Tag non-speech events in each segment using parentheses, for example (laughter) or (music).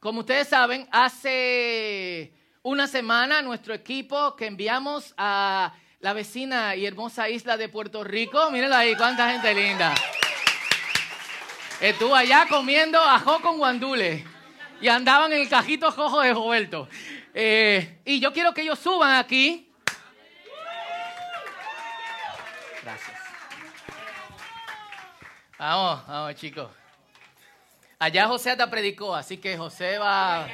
como ustedes saben, hace una semana nuestro equipo que enviamos a la vecina y hermosa isla de Puerto Rico, mírenlo ahí, cuánta gente linda. Estuvo allá comiendo ajo con guandule y andaban en el cajito rojo de Roberto. Eh, y yo quiero que ellos suban aquí. Gracias. Vamos, vamos chicos. Allá José te predicó, así que José va...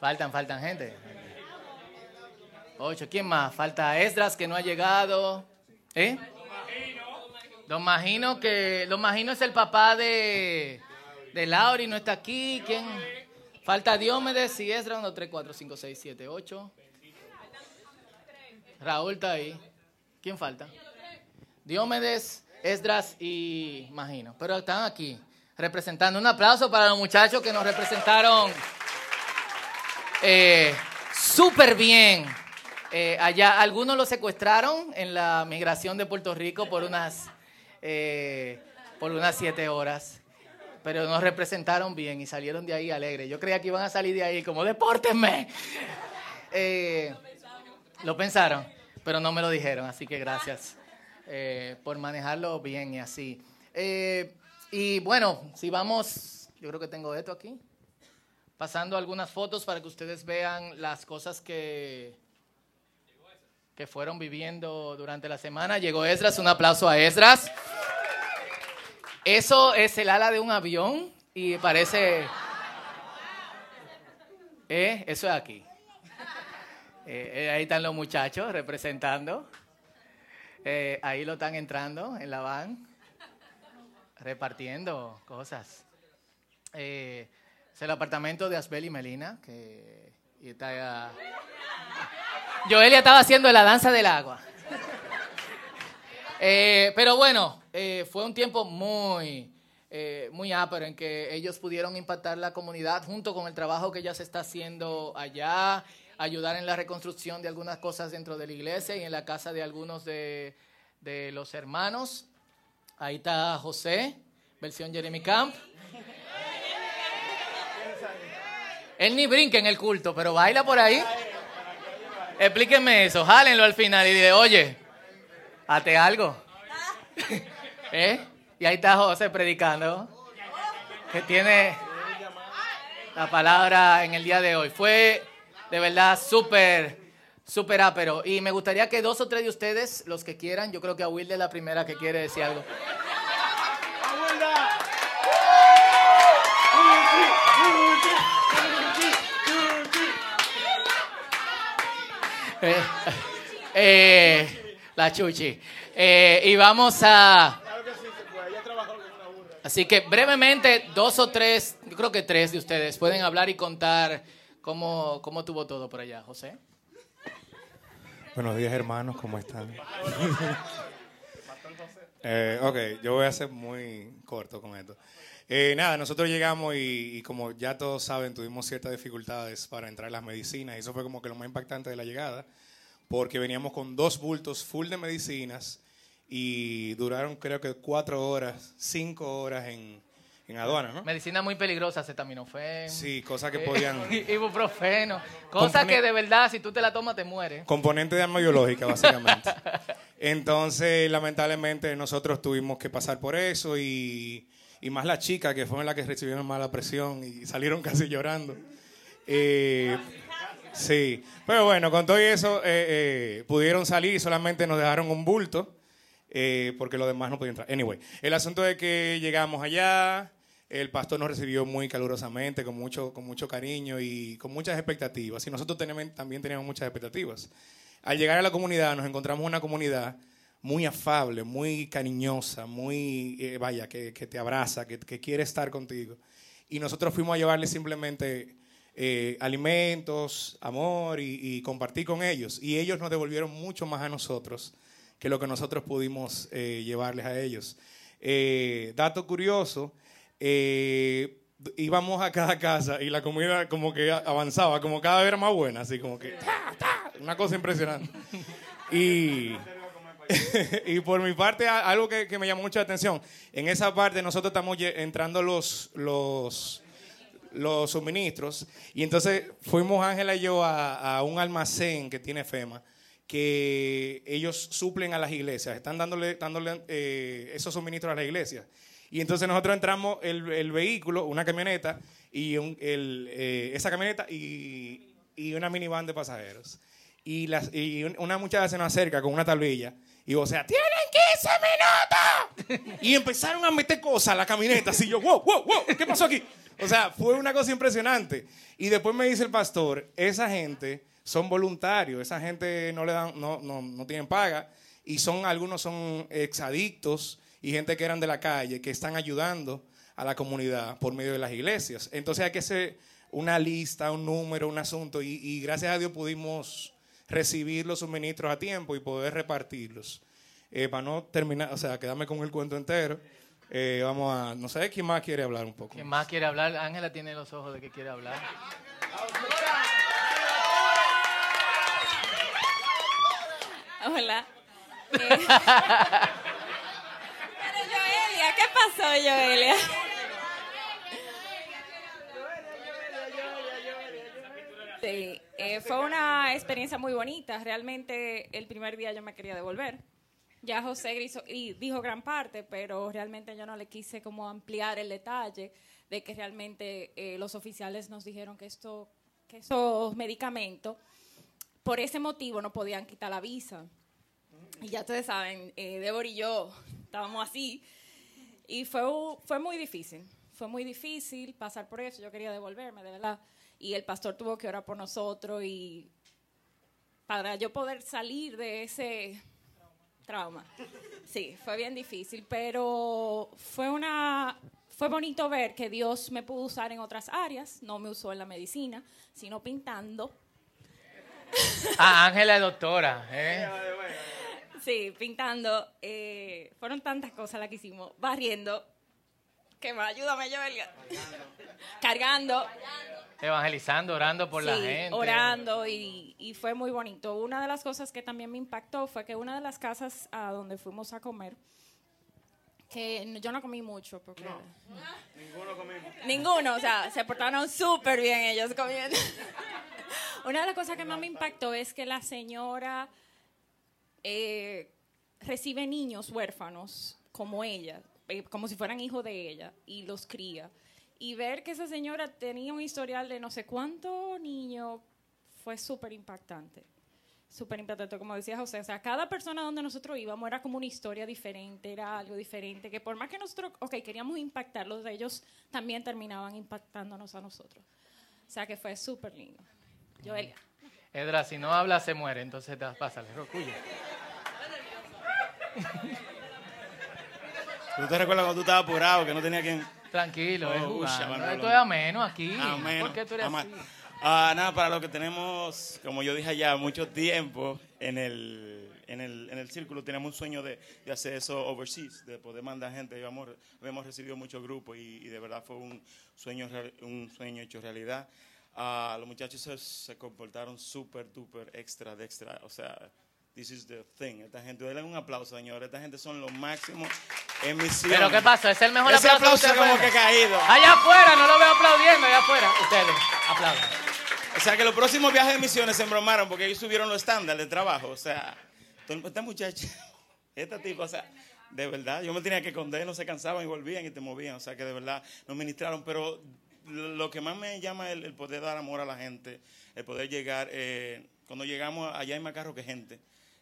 Faltan, faltan gente. Ocho, ¿quién más? Falta Esdras que no ha llegado. ¿Eh? Don Magino, que Don Magino es el papá de, de Lauri, no está aquí. ¿Quién? Falta Diomedes Esdras, 1, 3, 4, 5, 6, 7, 8. Raúl está ahí. ¿Quién falta? Diomedes, Esdras y Magino. Pero están aquí representando. Un aplauso para los muchachos que nos representaron eh, súper bien. Eh, allá algunos lo secuestraron en la migración de Puerto Rico por unas, eh, por unas siete horas. Pero nos representaron bien y salieron de ahí alegres. Yo creía que iban a salir de ahí como, depórtenme. Eh, lo pensaron, pero no me lo dijeron, así que gracias eh, por manejarlo bien y así. Eh, y bueno, si vamos, yo creo que tengo esto aquí, pasando algunas fotos para que ustedes vean las cosas que, que fueron viviendo durante la semana. Llegó Esdras, un aplauso a Esdras. Eso es el ala de un avión y parece... Eh, eso es aquí. Eh, eh, ahí están los muchachos representando. Ahí lo están entrando en la van, repartiendo cosas. Eh, es el apartamento de Asbel y Melina, que está, Joelia estaba haciendo la danza del agua. Eh, pero bueno, eh, fue un tiempo muy, eh, muy ápero en que ellos pudieron impactar la comunidad junto con el trabajo que ya se está haciendo allá, ayudar en la reconstrucción de algunas cosas dentro de la iglesia y en la casa de algunos de, de los hermanos. Ahí está José, versión Jeremy Camp. Él ni brinca en el culto, pero baila por ahí. Explíquenme eso, jálenlo al final y dile, oye, hazte algo. ¿Eh? (laughs) Y ahí está José predicando, que tiene la palabra en el día de hoy. Fue de verdad súper, súper ápero. Y me gustaría que dos o tres de ustedes, los que quieran, yo creo que a Wilde es la primera que quiere decir algo. Eh, eh, la chuchi. Eh, y vamos a... Así que brevemente, dos o tres, yo creo que tres de ustedes pueden hablar y contar cómo, cómo tuvo todo por allá. José. Buenos días, hermanos, ¿cómo están? (laughs) Eh, ok, yo voy a ser muy corto con esto. Eh, nada, nosotros llegamos y, y como ya todos saben, tuvimos ciertas dificultades para entrar en las medicinas y eso fue como que lo más impactante de la llegada, porque veníamos con dos bultos full de medicinas y duraron creo que cuatro horas, cinco horas en, en aduana, ¿no? Medicina muy peligrosa, acetaminofén. Sí, cosas que eh, podían... (laughs) ibuprofeno. Cosas Compone- que de verdad, si tú te la tomas, te mueres. Componente de arma biológica, básicamente. (laughs) Entonces, lamentablemente, nosotros tuvimos que pasar por eso y, y más las chicas que fueron las que recibieron mala presión y salieron (laughs) casi llorando. Eh, sí, pero bueno, con todo eso eh, eh, pudieron salir y solamente nos dejaron un bulto eh, porque los demás no podían entrar. Anyway, el asunto es que llegamos allá, el pastor nos recibió muy calurosamente, con mucho, con mucho cariño y con muchas expectativas. Y nosotros también teníamos muchas expectativas. Al llegar a la comunidad, nos encontramos una comunidad muy afable, muy cariñosa, muy, eh, vaya, que, que te abraza, que, que quiere estar contigo. Y nosotros fuimos a llevarles simplemente eh, alimentos, amor y, compartir con ellos. Y ellos nos devolvieron mucho más a nosotros que lo que nosotros pudimos eh, llevarles a ellos. Eh, dato curioso, íbamos a cada casa y la comida como que avanzaba, como cada vez era más buena, así como que una cosa impresionante. Y, (laughs) por mi parte, algo que, me llamó mucha atención, en esa parte nosotros estamos entrando los, los, los suministros y entonces fuimos Ángela y yo a, un almacén que tiene FEMA que ellos suplen a las iglesias, están dándole, dándole eh, esos suministros a las iglesias. Y entonces nosotros entramos el, el vehículo, una camioneta, y el, eh, esa camioneta y, y, una minivan de pasajeros. Y, las, y una muchacha se nos acerca con una tablilla y o sea, ¡tienen 15 minutos! (laughs) Y empezaron a meter cosas a la camioneta, así yo, wow, wow, wow, ¿qué pasó aquí? O sea, fue una cosa impresionante. Y después me dice el pastor, esa gente son voluntarios, esa gente no le dan, no, no, no tienen paga, y son, algunos son exadictos, y gente que eran de la calle, que están ayudando a la comunidad por medio de las iglesias. Entonces hay que hacer una lista, un número, un asunto, y, gracias a Dios pudimos recibir los suministros a tiempo y poder repartirlos. Eh, para no terminar, o sea, quedarme con el cuento entero, eh, vamos a, no sé, ¿quién más quiere hablar un poco? ¿Quién más quiere hablar? Ángela tiene los ojos de que quiere hablar. Hola. (laughs) ¿qué pasó, Joelia? Sí, eh, fue una experiencia muy bonita. Realmente el primer día yo me quería devolver. Ya José dijo gran parte, pero realmente yo no le quise como ampliar el detalle de que realmente eh, los oficiales nos dijeron que, esto, que esos medicamentos, por ese motivo, no podían quitar la visa. Y ya ustedes saben, eh, Débora y yo estábamos así, y fue, fue muy difícil, fue muy difícil pasar por eso. Yo quería devolverme, de verdad. Y el pastor tuvo que orar por nosotros y para yo poder salir de ese trauma. Sí, fue bien difícil, pero fue una fue bonito ver que Dios me pudo usar en otras áreas, no me usó en la medicina, sino pintando. (laughs) Ah, Ángela es doctora, ¿eh? Sí, pintando. Eh, fueron tantas cosas las que hicimos. Barriendo. Que más, ayúdame, Joelia. Cargando. Evangelizando, orando por la gente. Orando y, y, fue muy bonito. Una de las cosas que también me impactó fue que una de las casas a donde fuimos a comer, que yo no comí mucho porque... ninguno comimos. Ninguno, o sea, se portaron súper bien ellos comiendo. (laughs) una de las cosas que más me impactó es que la señora eh, recibe niños huérfanos como ella, eh, como si fueran hijos de ella, y los cría. Y ver que esa señora tenía un historial de no sé cuántos niños fue súper impactante. Súper impactante, como decía José. O sea, cada persona donde nosotros íbamos era como una historia diferente, era algo diferente, que por más que nosotros, ok, queríamos impactarlos, ellos también terminaban impactándonos a nosotros. O sea, que fue súper lindo. Joelia. Edra, si no habla, se muere, entonces pásale, rocuya. ¿Tú te recuerdas cuando tú estabas apurado, que no tenía quien...? Tranquilo, oh, Esto es ameno aquí. ¿Por qué tú eres así? Ah, nada, para lo que tenemos, como yo dije allá, mucho tiempo en el, en el, en el círculo, teníamos un sueño de, de, hacer eso overseas, de poder mandar gente. Habíamos, habíamos recibido muchos grupos y, de verdad fue un sueño, un sueño hecho realidad. Ah, los muchachos se, se comportaron súper, duper, extra, de extra. O sea, This is the thing. Esta gente, denle un aplauso, señor. Esta gente son los máximos en misión. Pero ¿qué pasa? Es el mejor Ese aplauso. aplauso como que caído. Allá afuera, no lo veo aplaudiendo, allá afuera. Ustedes, aplauden. O sea que los próximos viajes de misiones se embromaron porque ellos subieron los estándares de trabajo. O sea, esta muchacha, (laughs) esta tipo, o sea, de verdad, yo me tenía que esconder, no se cansaban y volvían y te movían. O sea que de verdad nos ministraron. Pero lo que más me llama es el, poder dar amor a la gente, el poder llegar. Eh, cuando llegamos allá hay más carro que gente.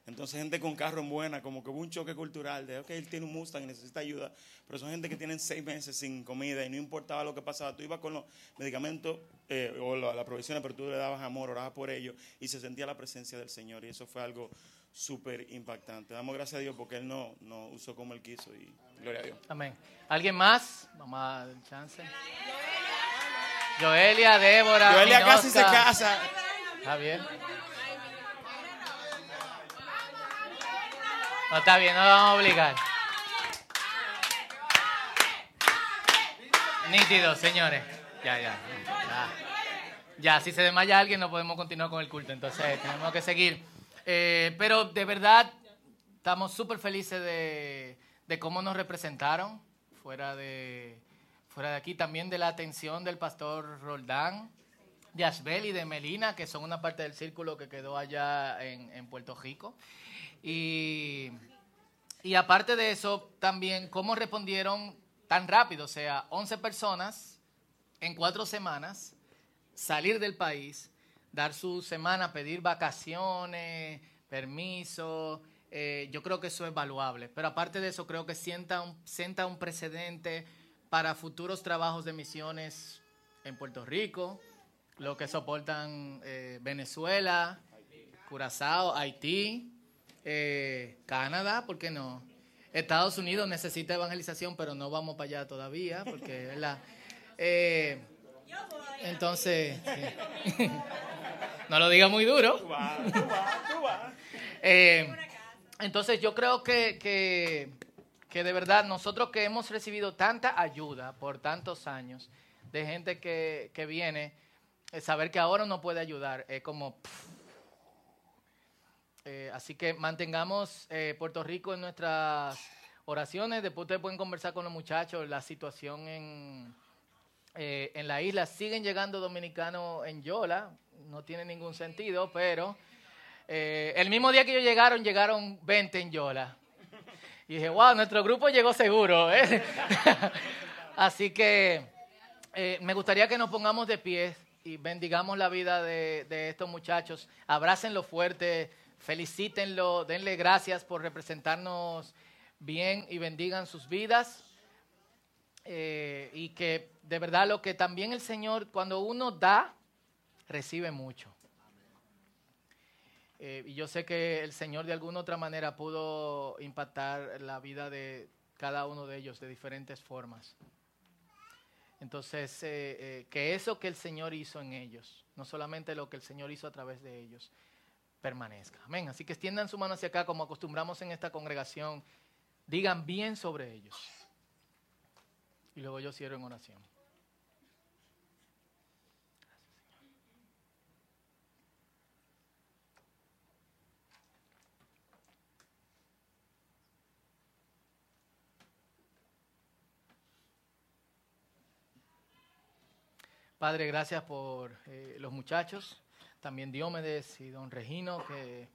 Entonces, gente con carro en buena, como que hubo un choque cultural de, ok, él tiene un Mustang y necesita ayuda, pero son gente que tienen seis meses sin comida y no importaba lo que pasaba. Tú ibas con los medicamentos eh, o las la provisiones, pero tú le dabas amor, orabas por ellos y se sentía la presencia del Señor y eso fue algo súper impactante. Damos gracias a Dios porque Él no, no usó como Él quiso y gloria a Dios. Amén. ¿Alguien más? Vamos a dar chance. Joelia, Débora. Joelia casi se casa. Está bien. No está bien, no lo vamos a obligar. Nítido, señores. Ya, ya, ya. Ya, si se desmaya alguien no podemos continuar con el culto, entonces tenemos que seguir. Eh, pero de verdad, estamos súper felices de, de cómo nos representaron fuera de, fuera de aquí. También de la atención del pastor Roldán, de Ashbel y de Melina, que son una parte del círculo que quedó allá en, en Puerto Rico. Y, y aparte de eso, también cómo respondieron tan rápido, o sea, 11 personas en cuatro semanas, salir del país, dar su semana, pedir vacaciones, permiso, eh, yo creo que eso es valuable. Pero aparte de eso, creo que sienta un, sienta un precedente para futuros trabajos de misiones en Puerto Rico, lo que soportan eh, Venezuela, Curazao, Haití, eh, Canadá, ¿por qué no? Estados Unidos necesita evangelización, pero no vamos para allá todavía, porque ¿verdad? Eh, entonces, sí. (laughs) no lo diga muy duro. (laughs) Eh, entonces yo creo que, que, que de verdad nosotros que hemos recibido tanta ayuda por tantos años de gente que, que viene, eh, saber que ahora no puede ayudar es como... pff. Eh, así que mantengamos eh, Puerto Rico en nuestras oraciones. Después ustedes pueden conversar con los muchachos. La situación en, eh, en la isla. Siguen llegando dominicanos en Yola. No tiene ningún sentido, pero el mismo día que ellos llegaron, llegaron 20 en Yola. Y dije, wow, nuestro grupo llegó seguro. (laughs) Así que me gustaría que nos pongamos de pie y bendigamos la vida de, de estos muchachos. Abrácenlo fuerte, felicítenlo, denle gracias por representarnos bien y bendigan sus vidas. Eh, y que de verdad lo que también el Señor, cuando uno da, recibe mucho. Eh, y yo sé que el Señor de alguna otra manera pudo impactar la vida de cada uno de ellos de diferentes formas. Entonces, eh, que eso que el Señor hizo en ellos, no solamente lo que el Señor hizo a través de ellos, permanezca. Amén. Así que extiendan su mano hacia acá como acostumbramos en esta congregación. Digan bien sobre ellos. Y luego yo cierro en oración. Padre, gracias por eh, los muchachos, también Diomedes y don Regino, que,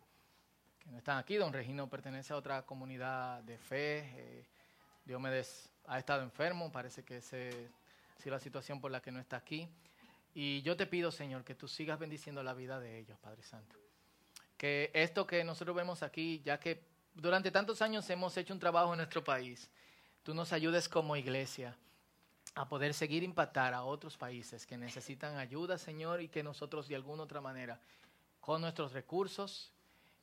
no están aquí. Don Regino pertenece a otra comunidad de fe. eh, Diomedes ha estado enfermo, parece que esa ha sido la situación por la que no está aquí. Y yo te pido, Señor, que tú sigas bendiciendo la vida de ellos, Padre Santo. Que esto que nosotros vemos aquí, ya que durante tantos años hemos hecho un trabajo en nuestro país, tú nos ayudes como iglesia a poder seguir impactar a otros países que necesitan ayuda, Señor, y que nosotros de alguna otra manera, con nuestros recursos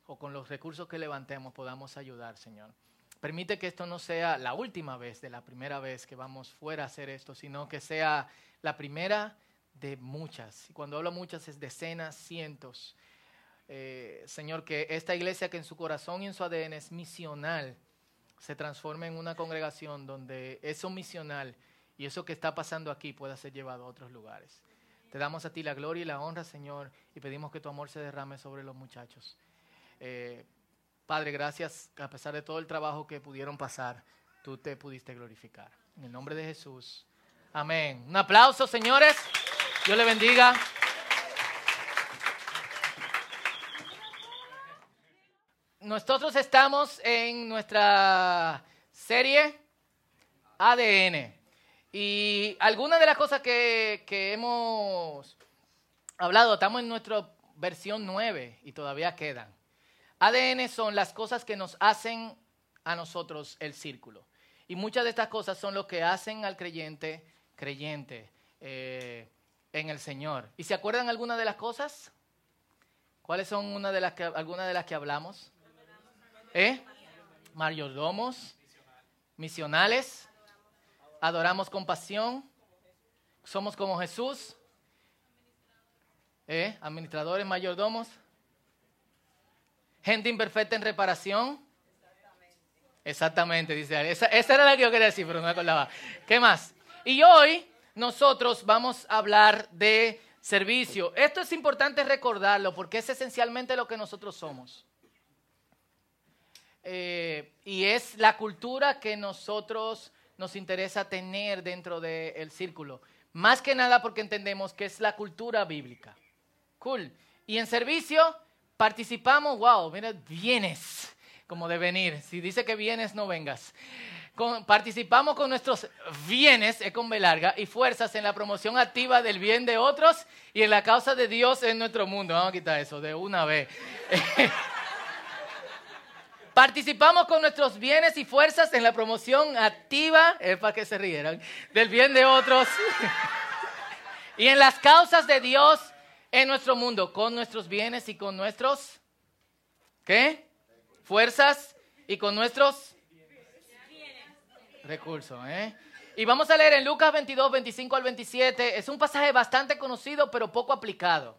o con los recursos que levantemos, podamos ayudar, Señor. Permite que esto no sea la última vez, de la primera vez que vamos fuera a hacer esto, sino que sea la primera de muchas. Y cuando hablo muchas es decenas, cientos. Eh, Señor, que esta iglesia que en su corazón y en su ADN es misional, se transforme en una congregación donde eso misional y eso que está pasando aquí pueda ser llevado a otros lugares. Te damos a ti la gloria y la honra, Señor, y pedimos que tu amor se derrame sobre los muchachos. Eh, Padre, gracias, a pesar de todo el trabajo que pudieron pasar, tú te pudiste glorificar. En el nombre de Jesús. Amén. Un aplauso, señores. Dios le bendiga. Nosotros estamos en nuestra serie ADN. Y algunas de las cosas que, que hemos hablado, estamos en nuestra versión 9 y todavía quedan. ADN son las cosas que nos hacen a nosotros el círculo. Y muchas de estas cosas son lo que hacen al creyente creyente eh, en el Señor. ¿Y se acuerdan algunas de las cosas? ¿Cuáles son una de las que, algunas de las que hablamos? ¿Eh? Mayordomos, misionales, adoramos con pasión, somos como Jesús, ¿Eh? administradores, mayordomos, gente imperfecta en reparación. Exactamente, dice. Esa, era la que yo quería decir, pero no me acordaba. ¿Qué más? Y hoy nosotros vamos a hablar de servicio. Esto es importante recordarlo porque es esencialmente lo que nosotros somos. Eh, y es la cultura que nosotros nos interesa tener dentro del círculo. Más que nada porque entendemos que es la cultura bíblica. Cool. Y en servicio participamos, wow, mira, vienes como de venir. Si dice que vienes, no vengas. participamos con nuestros bienes, es con B larga, y fuerzas en la promoción activa del bien de otros y en la causa de Dios en nuestro mundo. Vamos a quitar eso de una vez. (laughs) Participamos con nuestros bienes y fuerzas en la promoción activa, es para que se rieran, del bien de otros (laughs) y en las causas de Dios en nuestro mundo, con nuestros bienes y con nuestros, ¿qué? Fuerzas y con nuestros recursos, ¿eh? Y vamos a leer en Lucas 22, 25 al 27. Es un pasaje bastante conocido, pero poco aplicado.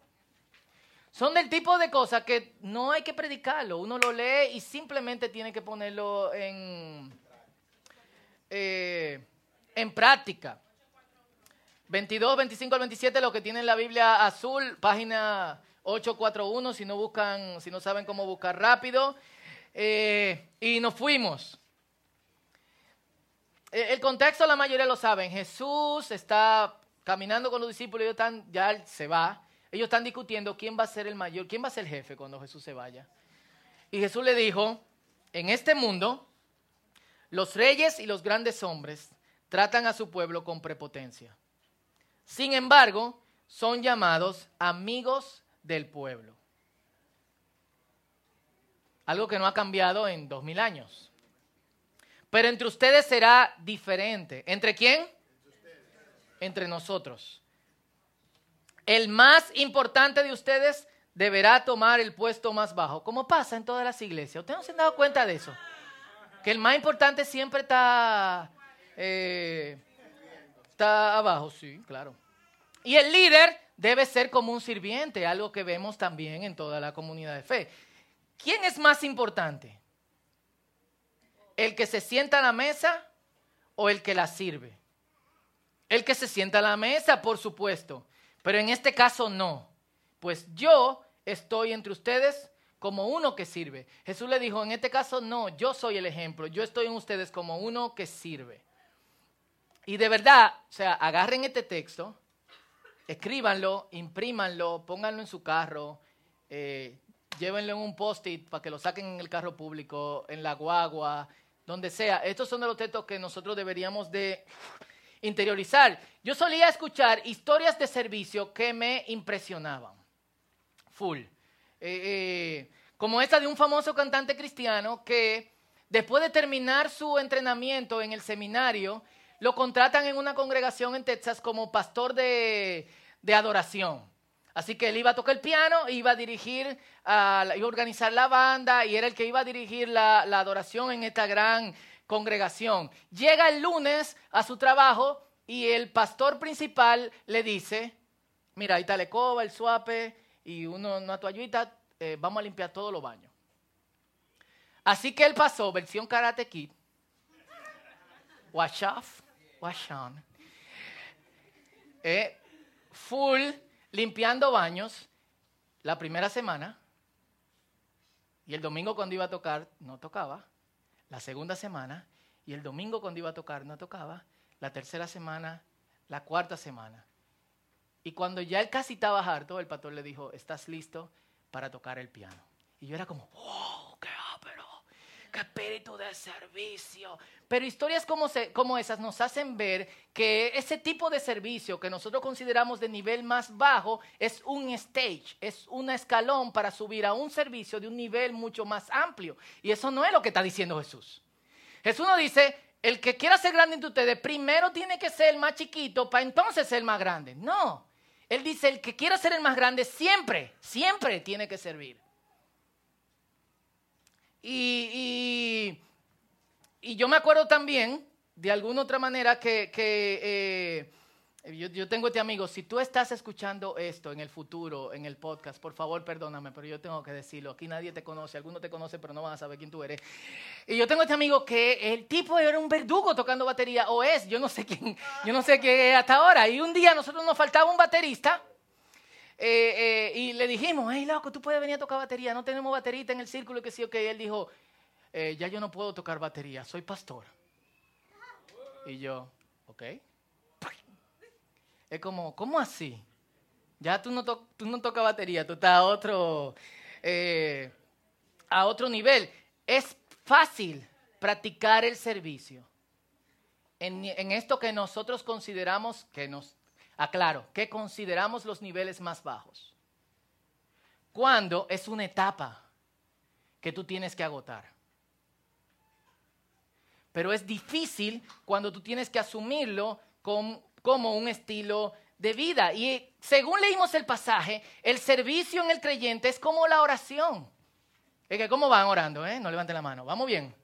Son del tipo de cosas que no hay que predicarlo. Uno lo lee y simplemente tiene que ponerlo en, eh, en práctica. 22, 25 al 27, lo que tiene en la Biblia azul, página 841, si no buscan, si no saben cómo buscar rápido. Eh, y nos fuimos. Eh, el contexto la mayoría lo saben. Jesús está caminando con los discípulos y están, ya se va. Ellos están discutiendo quién va a ser el mayor, quién va a ser el jefe cuando Jesús se vaya. Y Jesús le dijo, en este mundo, los reyes y los grandes hombres tratan a su pueblo con prepotencia. Sin embargo, son llamados amigos del pueblo. Algo que no ha cambiado en dos mil años. Pero entre ustedes será diferente. ¿Entre quién? Entre nosotros el más importante de ustedes deberá tomar el puesto más bajo, como pasa en todas las iglesias. ¿Ustedes no se han dado cuenta de eso? Que el más importante siempre está, eh, está abajo, sí, claro. Y el líder debe ser como un sirviente, algo que vemos también en toda la comunidad de fe. ¿Quién es más importante? ¿El que se sienta a la mesa o el que la sirve? El que se sienta a la mesa, por supuesto. Pero en este caso no, pues yo estoy entre ustedes como uno que sirve. Jesús le dijo, en este caso no, yo soy el ejemplo, yo estoy en ustedes como uno que sirve. Y de verdad, o sea, agarren este texto, escríbanlo, imprímanlo, pónganlo en su carro, eh, llévenlo en un post-it para que lo saquen en el carro público, en la guagua, donde sea. Estos son de los textos que nosotros deberíamos de interiorizar. Yo solía escuchar historias de servicio que me impresionaban. Full. Eh, eh, como esta de un famoso cantante cristiano que después de terminar su entrenamiento en el seminario, lo contratan en una congregación en Texas como pastor de, adoración. Así que él iba a tocar el piano, iba a dirigir, iba a organizar la banda y era el que iba a dirigir la, la adoración en esta gran congregación. Llega el lunes a su trabajo y el pastor principal le dice, mira, ahí está la coba, el suape y uno, una toallita, eh, vamos a limpiar todos los baños. Así que él pasó, versión Karate Kid, wash off, wash on, eh, full, limpiando baños la primera semana y el domingo cuando iba a tocar no tocaba la segunda semana, y el domingo cuando iba a tocar no tocaba, la tercera semana, la cuarta semana. Y cuando ya él casi estaba harto, el pastor le dijo, ¿estás listo para tocar el piano? Y yo era como, wow, espíritu de servicio. Pero historias como, como esas nos hacen ver que ese tipo de servicio que nosotros consideramos de nivel más bajo es un stage, es un escalón para subir a un servicio de un nivel mucho más amplio. Y eso no es lo que está diciendo Jesús. Jesús nos dice, el que quiera ser grande entre ustedes, primero tiene que ser el más chiquito para entonces ser el más grande. No. Él dice, el que quiera ser el más grande siempre, siempre tiene que servir. Y, y, yo me acuerdo también, de alguna otra manera, que, que, eh, Yo, yo tengo este amigo, si tú estás escuchando esto en el futuro, en el podcast, por favor perdóname, pero yo tengo que decirlo. Aquí nadie te conoce, algunos te conocen, pero no van a saber quién tú eres. Y yo tengo este amigo que el tipo era un verdugo tocando batería, o es, yo no sé quién, yo no sé qué hasta ahora. Y un día nosotros nos faltaba un baterista. Eh, y le dijimos, hey, loco, tú puedes venir a tocar batería, no tenemos baterista en el círculo, y que sí, ok. Él dijo, eh, ya yo no puedo tocar batería, soy pastor. Y yo, ok. Es como, ¿cómo así? Ya tú no, to- tú no tocas batería, tú estás a otro, eh, a otro nivel. Es fácil practicar el servicio en, en esto que nosotros consideramos, que nos, aclaro, que consideramos los niveles más bajos. Cuando es una etapa que tú tienes que agotar. Pero es difícil cuando tú tienes que asumirlo com- como un estilo de vida. Y según leímos el pasaje, el servicio en el creyente es como la oración. Es que, ¿cómo van orando? Eh? No levanten la mano. ¿Vamos bien?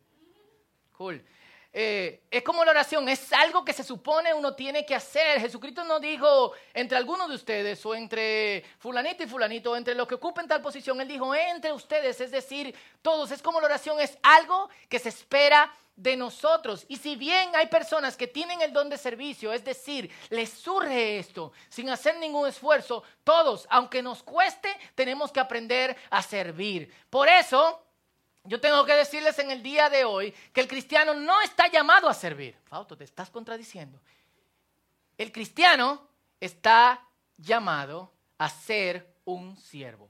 Cool. Eh, es como la oración, es algo que se supone uno tiene que hacer. Jesucristo no dijo entre algunos de ustedes o entre fulanito y fulanito, o entre los que ocupen tal posición. Él dijo entre ustedes, es decir, todos. Es como la oración, es algo que se espera de nosotros. Y si bien hay personas que tienen el don de servicio, es decir, les surge esto sin hacer ningún esfuerzo, todos, aunque nos cueste, tenemos que aprender a servir. Por eso... Yo tengo que decirles en el día de hoy que el cristiano no está llamado a servir. Fausto, te estás contradiciendo. El cristiano está llamado a ser un siervo.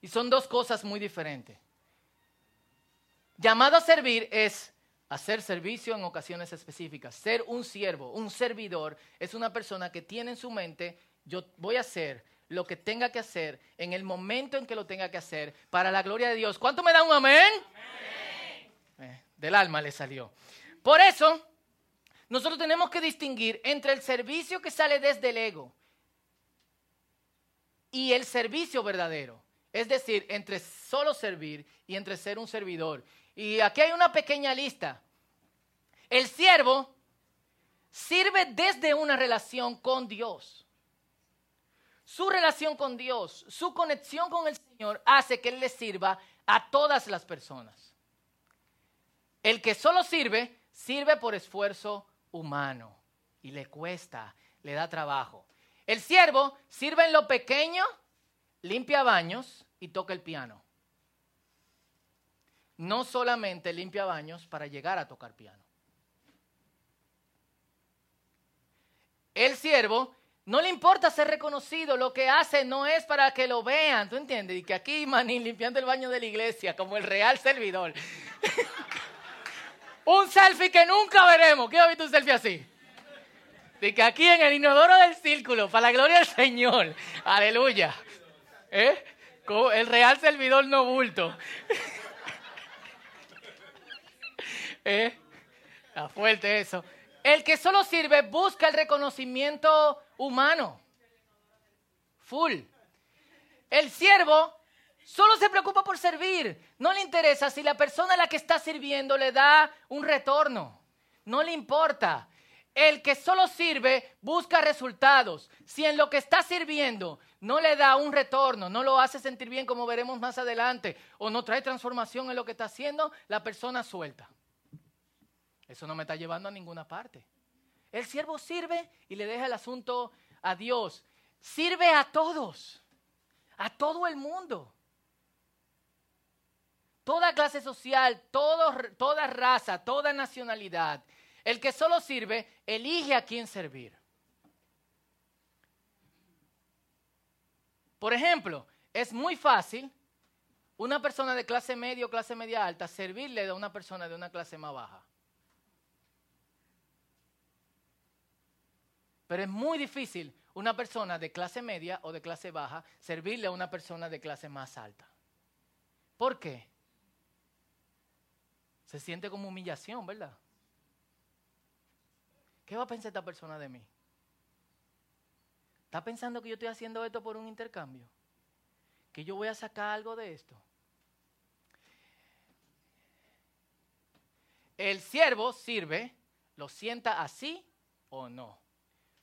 Y son dos cosas muy diferentes. Llamado a servir es hacer servicio en ocasiones específicas. Ser un siervo, un servidor, es una persona que tiene en su mente, yo voy a hacer lo que tenga que hacer en el momento en que lo tenga que hacer para la gloria de Dios. ¿Cuánto me da un amén? Eh, del alma le salió. Por eso, nosotros tenemos que distinguir entre el servicio que sale desde el ego y el servicio verdadero. Es decir, entre solo servir y entre ser un servidor. Y aquí hay una pequeña lista. El siervo sirve desde una relación con Dios. Su relación con Dios, su conexión con el Señor hace que Él le sirva a todas las personas. El que solo sirve, sirve por esfuerzo humano y le cuesta, le da trabajo. El siervo sirve en lo pequeño, limpia baños y toca el piano. No solamente limpia baños para llegar a tocar piano. El siervo no le importa ser reconocido, lo que hace no es para que lo vean, ¿tú entiendes? Y que aquí Manín limpiando el baño de la iglesia como el real servidor. (laughs) un selfie que nunca veremos. ¿Quién ha visto un selfie así? De que aquí en el inodoro del círculo, para la gloria del Señor. Aleluya. ¿Eh? Como el real servidor no bulto. (laughs) ¿Eh? Está fuerte eso. El que solo sirve busca el reconocimiento humano. Full. El siervo solo se preocupa por servir. No le interesa si la persona a la que está sirviendo le da un retorno. No le importa. El que solo sirve busca resultados. Si en lo que está sirviendo no le da un retorno, no lo hace sentir bien como veremos más adelante, o no trae transformación en lo que está haciendo, la persona suelta. Eso no me está llevando a ninguna parte. El siervo sirve y le deja el asunto a Dios. Sirve a todos, a todo el mundo. Toda clase social, toda raza, toda nacionalidad. El que solo sirve, elige a quién servir. Por ejemplo, es muy fácil una persona de clase media o clase media alta servirle a una persona de una clase más baja. Pero es muy difícil una persona de clase media o de clase baja servirle a una persona de clase más alta. ¿Por qué? Se siente como humillación, ¿verdad? ¿Qué va a pensar esta persona de mí? ¿Está pensando que yo estoy haciendo esto por un intercambio? ¿Que yo voy a sacar algo de esto? El siervo sirve lo sienta así o no.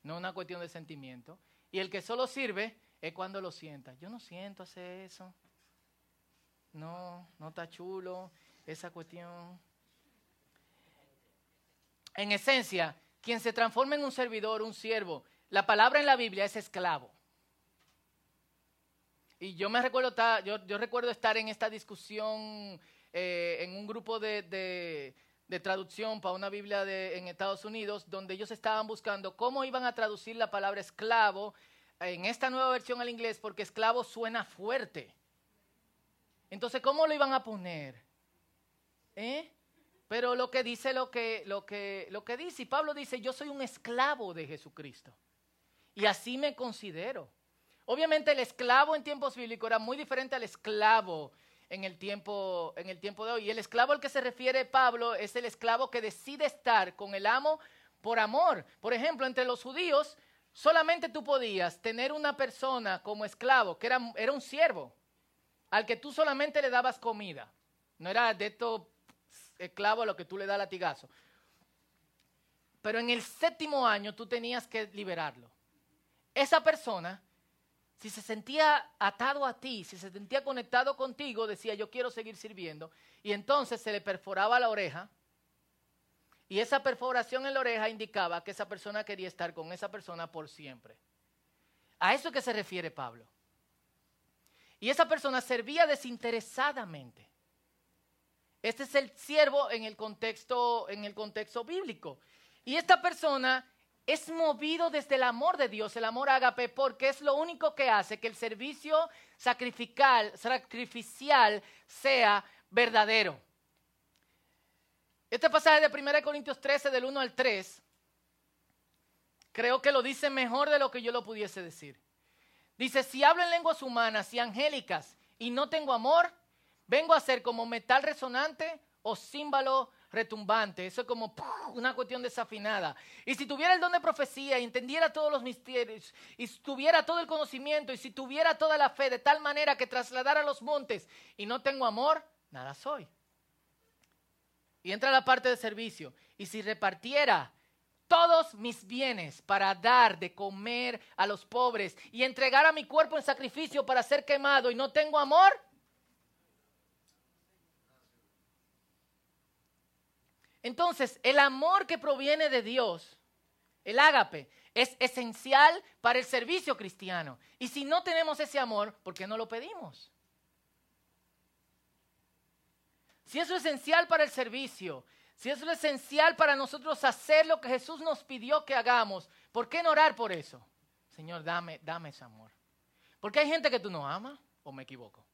No es una cuestión de sentimiento. Y el que solo sirve es cuando lo sienta. Yo no siento hacer eso. No, no está chulo esa cuestión. En esencia, quien se transforma en un servidor, un siervo, la palabra en la Biblia es esclavo. Y yo me recuerdo, yo, yo recuerdo estar en esta discusión eh, en un grupo de, de, traducción para una Biblia de, en Estados Unidos, donde ellos estaban buscando cómo iban a traducir la palabra esclavo en esta nueva versión al inglés, porque esclavo suena fuerte. Entonces, ¿cómo lo iban a poner? ¿Eh? Pero lo que dice lo que, lo que, lo que dice, y Pablo dice, yo soy un esclavo de Jesucristo. Y así me considero. Obviamente el esclavo en tiempos bíblicos era muy diferente al esclavo en el tiempo, en el tiempo de hoy. Y el esclavo al que se refiere Pablo es el esclavo que decide estar con el amo por amor. Por ejemplo, entre los judíos solamente tú podías tener una persona como esclavo, que era, era un siervo, al que tú solamente le dabas comida. No era de estos esclavo a lo que tú le das latigazo. Pero en el séptimo año tú tenías que liberarlo. Esa persona, si se sentía atado a ti, si se sentía conectado contigo, decía yo quiero seguir sirviendo. Y entonces se le perforaba la oreja. Y esa perforación en la oreja indicaba que esa persona quería estar con esa persona por siempre. A eso que se refiere Pablo. Y esa persona servía desinteresadamente. Este es el siervo en el contexto, en el contexto bíblico. Y esta persona es movido desde el amor de Dios, el amor ágape, porque es lo único que hace que el servicio sacrificial, sea verdadero. Este pasaje de 1 Corintios 13, del 1 al 3, creo que lo dice mejor de lo que yo lo pudiese decir. Dice, si hablo en lenguas humanas y angélicas y no tengo amor, vengo a ser como metal resonante o címbalo retumbante. Eso es como una cuestión desafinada. Y si tuviera el don de profecía y entendiera todos los misterios, y tuviera todo el conocimiento, y si tuviera toda la fe de tal manera que trasladara los montes y no tengo amor, nada soy. Y entra la parte de servicio. Y si repartiera todos mis bienes para dar de comer a los pobres y entregar a mi cuerpo en sacrificio para ser quemado y no tengo amor, Entonces, el amor que proviene de Dios, el ágape, es esencial para el servicio cristiano. Y si no tenemos ese amor, ¿por qué no lo pedimos? Si eso es esencial para el servicio, si eso es esencial para nosotros hacer lo que Jesús nos pidió que hagamos, ¿por qué no orar por eso? Señor, dame, dame ese amor. Porque hay gente que tú no amas, o me equivoco.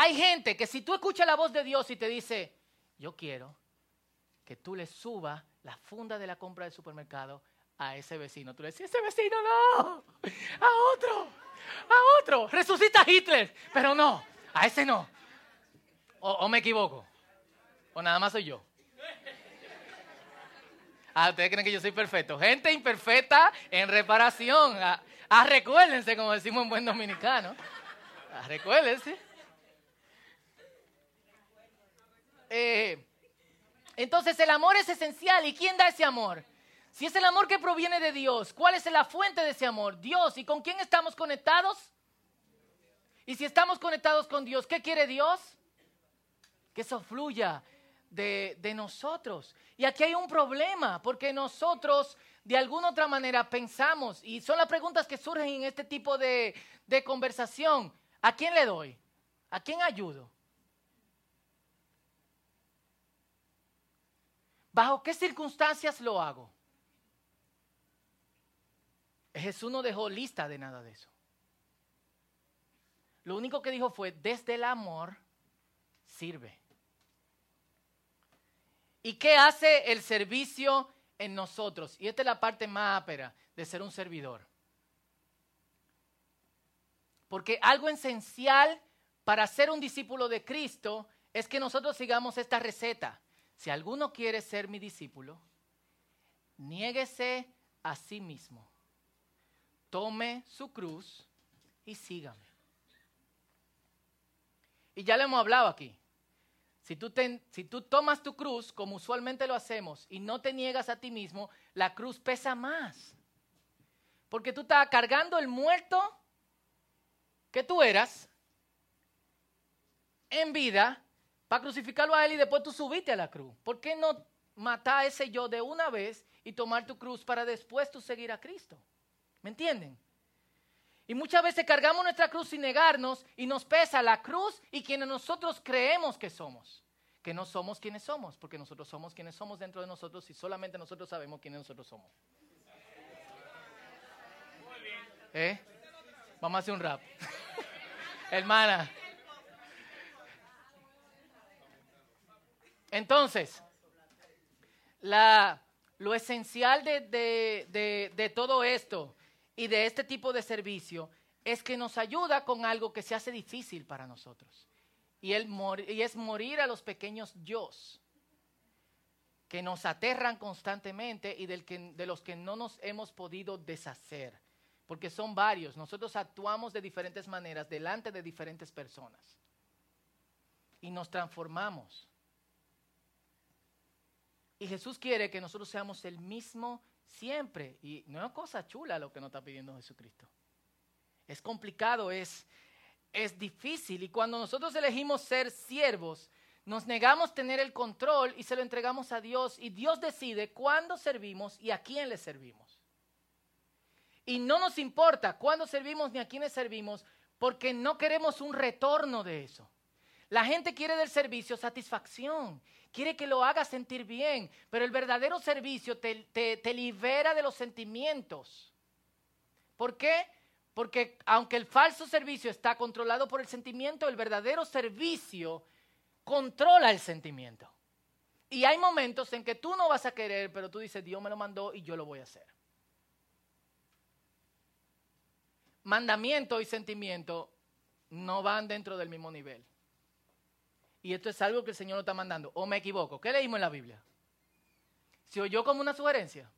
Hay gente que si tú escuchas la voz de Dios y te dice, yo quiero que tú le subas la funda de la compra del supermercado a ese vecino. Tú le dices, ese vecino no, a otro, a otro. Resucita Hitler, pero no, a ese no. O, me equivoco, o nada más soy yo. Ah, ustedes creen que yo soy perfecto. Gente imperfecta en reparación. Ah, ah recuérdense, como decimos en buen dominicano. Ah, recuérdense. Eh, entonces el amor es esencial. ¿Y quién da ese amor? Si es el amor que proviene de Dios, ¿cuál es la fuente de ese amor? Dios. ¿Y con quién estamos conectados? Y si estamos conectados con Dios, ¿qué quiere Dios? Que eso fluya de, nosotros. Y aquí hay un problema, porque nosotros de alguna otra manera pensamos, y son las preguntas que surgen en este tipo de, de conversación, ¿a quién le doy? ¿A quién ayudo? ¿Bajo qué circunstancias lo hago? Jesús no dejó lista de nada de eso. Lo único que dijo fue, desde el amor sirve. ¿Y qué hace el servicio en nosotros? Y esta es la parte más ápera de ser un servidor. Porque algo esencial para ser un discípulo de Cristo es que nosotros sigamos esta receta si alguno quiere ser mi discípulo, niéguese a sí mismo, tome su cruz y sígame. Y ya le hemos hablado aquí. Si tú, te- si tú tomas tu cruz, como usualmente lo hacemos, y no te niegas a ti mismo, la cruz pesa más. Porque tú estás cargando el muerto que tú eras en vida para crucificarlo a él y después tú subiste a la cruz. ¿Por qué no matar ese yo de una vez y tomar tu cruz para después tú seguir a Cristo? ¿Me entienden? Y muchas veces cargamos nuestra cruz sin negarnos y nos pesa la cruz y quienes nosotros creemos que somos. Que no somos quienes somos, porque nosotros somos quienes somos dentro de nosotros y solamente nosotros sabemos quiénes nosotros somos. ¿Eh? Vamos a hacer un rap. (laughs) Hermana. Entonces, lo esencial de, todo esto y de este tipo de servicio es que nos ayuda con algo que se hace difícil para nosotros. Y, el y es morir a los pequeños yo que nos aterran constantemente y de los que no nos hemos podido deshacer. Porque son varios. Nosotros actuamos de diferentes maneras delante de diferentes personas. Y nos transformamos. Y Jesús quiere que nosotros seamos el mismo siempre. Y no es cosa chula lo que nos está pidiendo Jesucristo. Es complicado, es, es difícil. Y cuando nosotros elegimos ser siervos, nos negamos tener el control y se lo entregamos a Dios. Y Dios decide cuándo servimos y a quién le servimos. Y no nos importa cuándo servimos ni a quiénes servimos, porque no queremos un retorno de eso. La gente quiere del servicio satisfacción, quiere que lo haga sentir bien, pero el verdadero servicio te, te- te libera de los sentimientos. ¿Por qué? Porque aunque el falso servicio está controlado por el sentimiento, el verdadero servicio controla el sentimiento. Y hay momentos en que tú no vas a querer, pero tú dices, Dios me lo mandó y yo lo voy a hacer. Mandamiento y sentimiento no van dentro del mismo nivel. Y esto es algo que el Señor nos está mandando. ¿O me equivoco? ¿Qué leímos en la Biblia? ¿Se oyó como una sugerencia?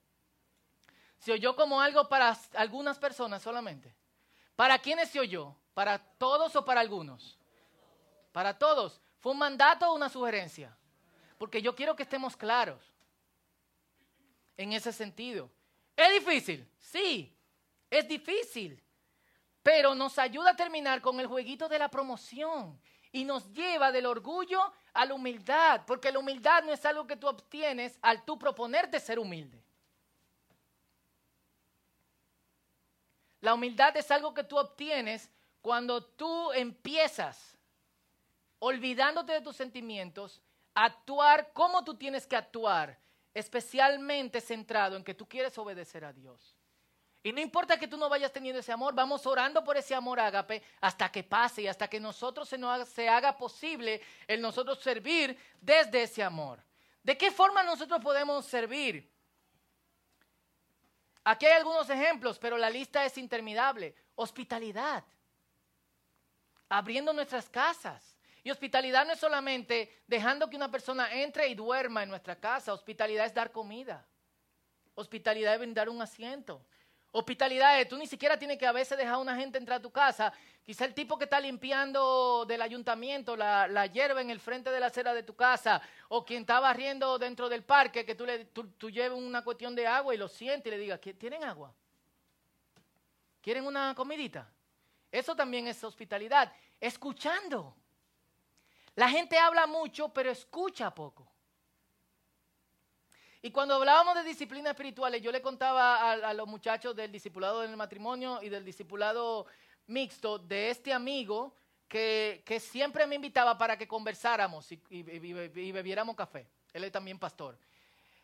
¿Se oyó como algo para algunas personas solamente? ¿Para quiénes se oyó? ¿Para todos o para algunos? Para todos. ¿Fue un mandato o una sugerencia? Porque yo quiero que estemos claros en ese sentido. ¿Es difícil? Sí, es difícil. Pero nos ayuda a terminar con el jueguito de la promoción y nos lleva del orgullo a la humildad, porque la humildad no es algo que tú obtienes al tú proponerte ser humilde. La humildad es algo que tú obtienes cuando tú empiezas, olvidándote de tus sentimientos, a actuar como tú tienes que actuar, especialmente centrado en que tú quieres obedecer a Dios. Y no importa que tú no vayas teniendo ese amor, vamos orando por ese amor ágape hasta que pase y hasta que nosotros se, nos se haga posible el nosotros servir desde ese amor. ¿De qué forma nosotros podemos servir? Aquí hay algunos ejemplos, pero la lista es interminable. Hospitalidad. Abriendo nuestras casas. Y hospitalidad no es solamente dejando que una persona entre y duerma en nuestra casa. Hospitalidad es dar comida. Hospitalidad es brindar un asiento. Hospitalidad es, tú ni siquiera tienes que a veces dejar a una gente entrar a tu casa. Quizá el tipo que está limpiando del ayuntamiento la, la hierba en el frente de la acera de tu casa, o quien está barriendo dentro del parque, que tú, le, tú, tú lleves una cuestión de agua y lo sientes y le digas, "¿Qui- ¿tienen agua? ¿Quieren una comidita? Eso también es hospitalidad. Escuchando. La gente habla mucho, pero escucha poco. Y cuando hablábamos de disciplinas espirituales, yo le contaba a, a los muchachos del discipulado del matrimonio y del discipulado mixto de este amigo que, que siempre me invitaba para que conversáramos y- y bebiéramos café. Él es también pastor.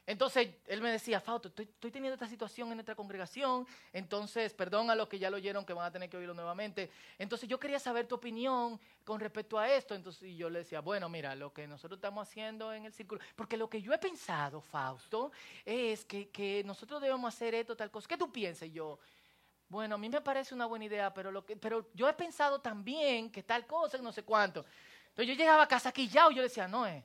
Entonces él me decía, Fausto, estoy, teniendo esta situación en nuestra congregación, entonces, perdón a los que ya lo oyeron que van a tener que oírlo nuevamente. Entonces yo quería saber tu opinión con respecto a esto. Entonces y yo le decía, bueno, mira, lo que nosotros estamos haciendo en el círculo, porque lo que yo he pensado, Fausto, es que, que nosotros debemos hacer esto, tal cosa. ¿Qué tú piensas? Yo, bueno, a mí me parece una buena idea, pero, lo que, pero yo he pensado también que tal cosa, no sé cuánto. Entonces yo llegaba a casa aquí ya, y yo decía, no, eh.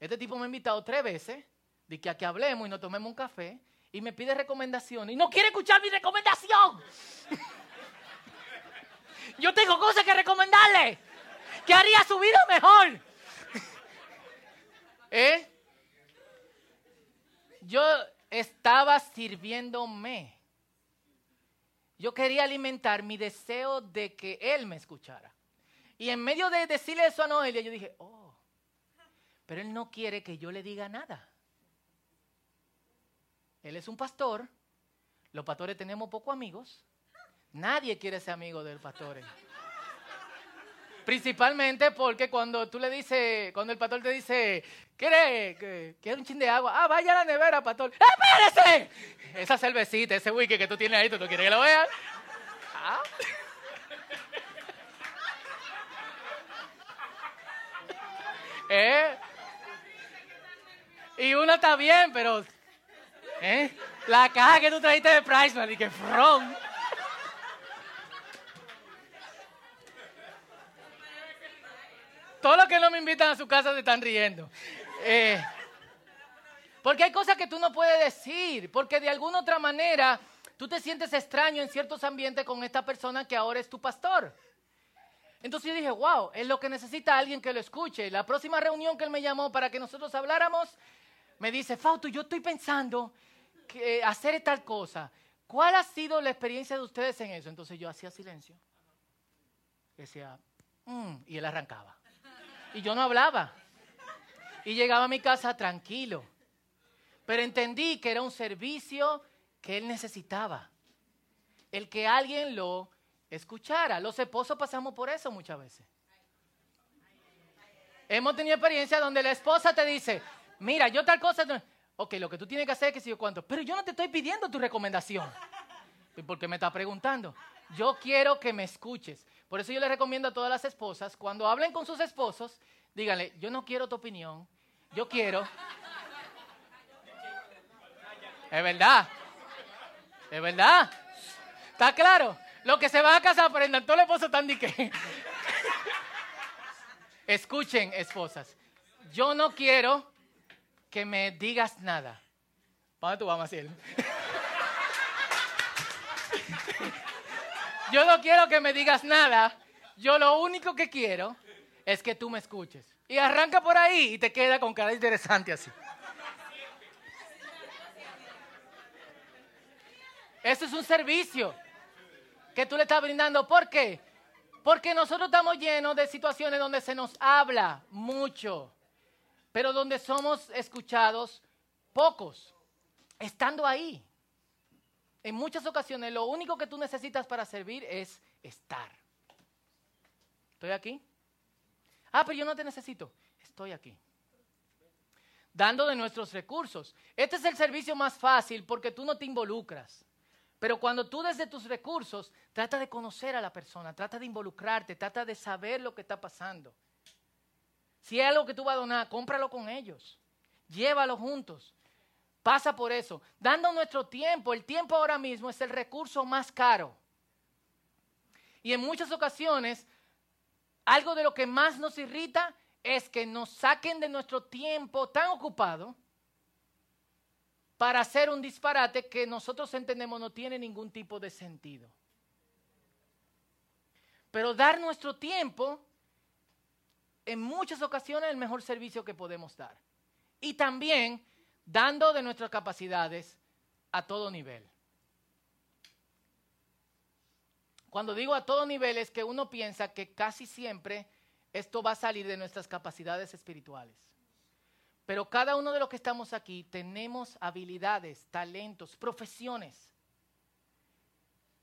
Este tipo me ha invitado tres veces, de que a que hablemos y nos tomemos un café, y me pide recomendaciones, y no quiere escuchar mi recomendación. (laughs) yo tengo cosas que recomendarle, que haría su vida mejor. (laughs) ¿Eh? Yo estaba sirviéndome. Yo quería alimentar mi deseo de que él me escuchara. Y en medio de decirle eso a Noelia, yo dije, oh, pero él no quiere que yo le diga nada. Él es un pastor. Los pastores tenemos pocos amigos. Nadie quiere ser amigo del pastor. Principalmente porque cuando tú le dices, cuando el pastor te dice, ¿quiere, quiere un chin de agua? Ah, vaya a la nevera, pastor. ¡Espérese! Esa cervecita, ese whisky que tú tienes ahí, ¿tú no quieres que lo veas? ¿Ah? (laughs) ¿Eh? Y uno está bien, pero... ¿eh? La caja que tú trajiste de Priceman y que front. Todos los que no me invitan a su casa se están riendo. Eh, porque hay cosas que tú no puedes decir, porque de alguna otra manera tú te sientes extraño en ciertos ambientes con esta persona que ahora es tu pastor. Entonces yo dije, wow, es lo que necesita alguien que lo escuche. La próxima reunión que él me llamó para que nosotros habláramos, me dice, Fausto, yo estoy pensando que hacer tal cosa. ¿Cuál ha sido la experiencia de ustedes en eso? Entonces yo hacía silencio. Decía, mm", y él arrancaba. Y yo no hablaba. Y llegaba a mi casa tranquilo. Pero entendí que era un servicio que él necesitaba. El que alguien lo escuchara. Los esposos pasamos por eso muchas veces. Hemos tenido experiencia donde la esposa te dice, mira, yo tal cosa, ok, lo que tú tienes que hacer es que si yo cuánto, pero yo no te estoy pidiendo tu recomendación. ¿Por qué me estás preguntando? Yo quiero que me escuches. Por eso yo les recomiendo a todas las esposas, cuando hablen con sus esposos, díganle, yo no quiero tu opinión, yo quiero... Es verdad, es verdad. ¿Está claro? Lo que se va a casar, aprendan, todos los esposos están de que... (laughs) Escuchen, esposas, yo no quiero que me digas nada. ¿Para dónde tú vas? Yo no quiero que me digas nada. Yo lo único que quiero es que tú me escuches. Y arranca por ahí y te queda con cara interesante así. Eso es un servicio que tú le estás brindando. ¿Por qué? Porque nosotros estamos llenos de situaciones donde se nos habla mucho, pero donde somos escuchados pocos, estando ahí. En muchas ocasiones lo único que tú necesitas para servir es estar. ¿Estoy aquí? Ah, pero yo no te necesito. Estoy aquí. Dando de nuestros recursos. Este es el servicio más fácil porque tú no te involucras. Pero cuando tú desde tus recursos, trata de conocer a la persona, trata de involucrarte, trata de saber lo que está pasando. Si hay algo que tú vas a donar, cómpralo con ellos. Llévalo juntos. Pasa por eso. Dando nuestro tiempo, el tiempo ahora mismo es el recurso más caro. Y en muchas ocasiones, algo de lo que más nos irrita es que nos saquen de nuestro tiempo tan ocupado para hacer un disparate que nosotros entendemos no tiene ningún tipo de sentido. Pero dar nuestro tiempo, en muchas ocasiones, es el mejor servicio que podemos dar. Y también dando de nuestras capacidades a todo nivel. Cuando digo a todo nivel es que uno piensa que casi siempre esto va a salir de nuestras capacidades espirituales. Pero cada uno de los que estamos aquí tenemos habilidades, talentos, profesiones,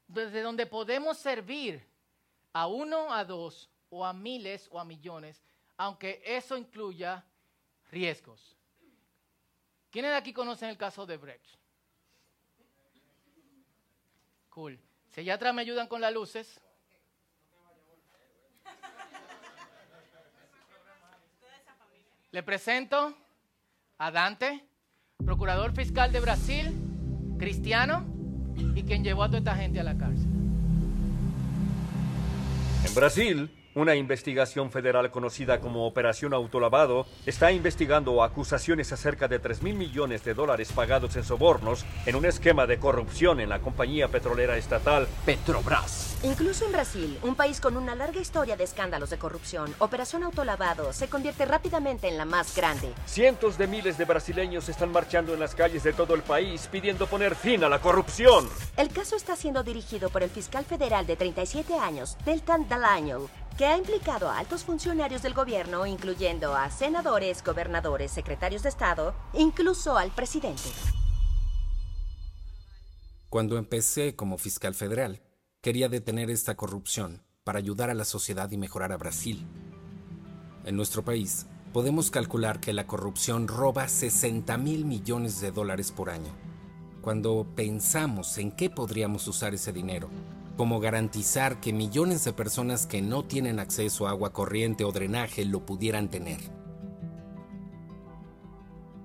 desde donde podemos servir a uno, a dos, o a miles o a millones, aunque eso incluya riesgos. ¿Quiénes de aquí conocen el caso de Brecht? Cool. Si allá atrás me ayudan con las luces. Le presento a Dante, procurador fiscal de Brasil, cristiano y quien llevó a toda esta gente a la cárcel. En Brasil, Una investigación federal conocida como Operación Autolavado está investigando acusaciones acerca de 3 mil millones de dólares pagados en sobornos en un esquema de corrupción en la compañía petrolera estatal Petrobras. Incluso en Brasil, un país con una larga historia de escándalos de corrupción, Operación Autolavado se convierte rápidamente en la más grande. Cientos de miles de brasileños están marchando en las calles de todo el país pidiendo poner fin a la corrupción. El caso está siendo dirigido por el fiscal federal de 37 años, Deltan Dallagnol, que ha implicado a altos funcionarios del gobierno, incluyendo a senadores, gobernadores, secretarios de Estado, incluso al presidente. Cuando empecé como fiscal federal, quería detener esta corrupción para ayudar a la sociedad y mejorar a Brasil. En nuestro país, podemos calcular que la corrupción roba 60 mil millones de dólares por año. Cuando pensamos en qué podríamos usar ese dinero, como garantizar que millones de personas que no tienen acceso a agua corriente o drenaje lo pudieran tener.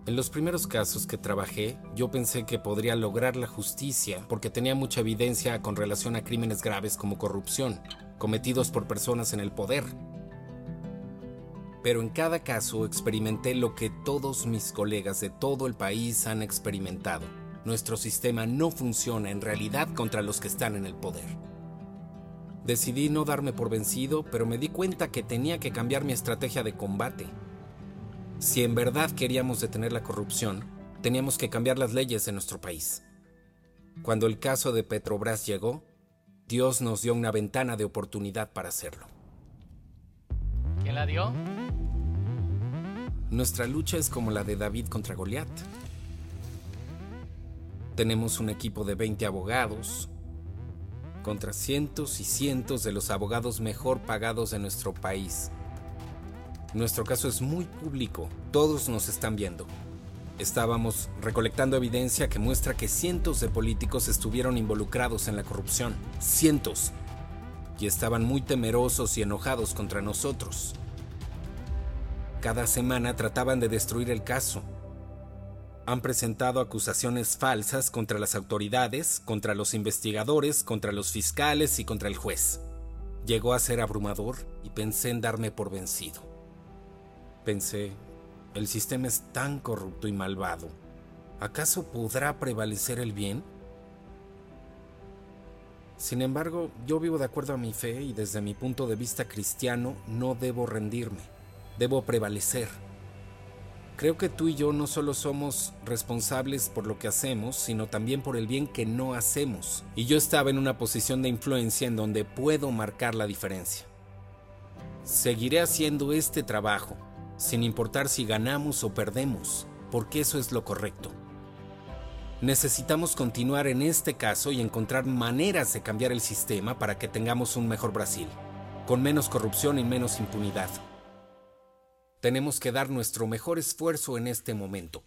En los primeros casos que trabajé, yo pensé que podría lograr la justicia porque tenía mucha evidencia con relación a crímenes graves como corrupción, cometidos por personas en el poder. Pero en cada caso experimenté lo que todos mis colegas de todo el país han experimentado nuestro sistema no funciona en realidad contra los que están en el poder. Decidí no darme por vencido, pero me di cuenta que tenía que cambiar mi estrategia de combate. Si en verdad queríamos detener la corrupción, teníamos que cambiar las leyes de nuestro país. Cuando el caso de Petrobras llegó, Dios nos dio una ventana de oportunidad para hacerlo. ¿Quién la dio? Nuestra lucha es como la de David contra Goliat. Tenemos un equipo de 20 abogados contra cientos y cientos de los abogados mejor pagados de nuestro país. Nuestro caso es muy público, todos nos están viendo. Estábamos recolectando evidencia que muestra que cientos de políticos estuvieron involucrados en la corrupción, cientos, y estaban muy temerosos y enojados contra nosotros. Cada semana trataban de destruir el caso, han presentado acusaciones falsas contra las autoridades, contra los investigadores, contra los fiscales y contra el juez. Llegó a ser abrumador y pensé en darme por vencido. Pensé, el sistema es tan corrupto y malvado. ¿Acaso podrá prevalecer el bien? Sin embargo, yo vivo de acuerdo a mi fe y desde mi punto de vista cristiano no debo rendirme, debo prevalecer. Creo que tú y yo no solo somos responsables por lo que hacemos, sino también por el bien que no hacemos. Y yo estaba en una posición de influencia en donde puedo marcar la diferencia. Seguiré haciendo este trabajo, sin importar si ganamos o perdemos, porque eso es lo correcto. Necesitamos continuar en este caso y encontrar maneras de cambiar el sistema para que tengamos un mejor Brasil, con menos corrupción y menos impunidad. Tenemos que dar nuestro mejor esfuerzo en este momento.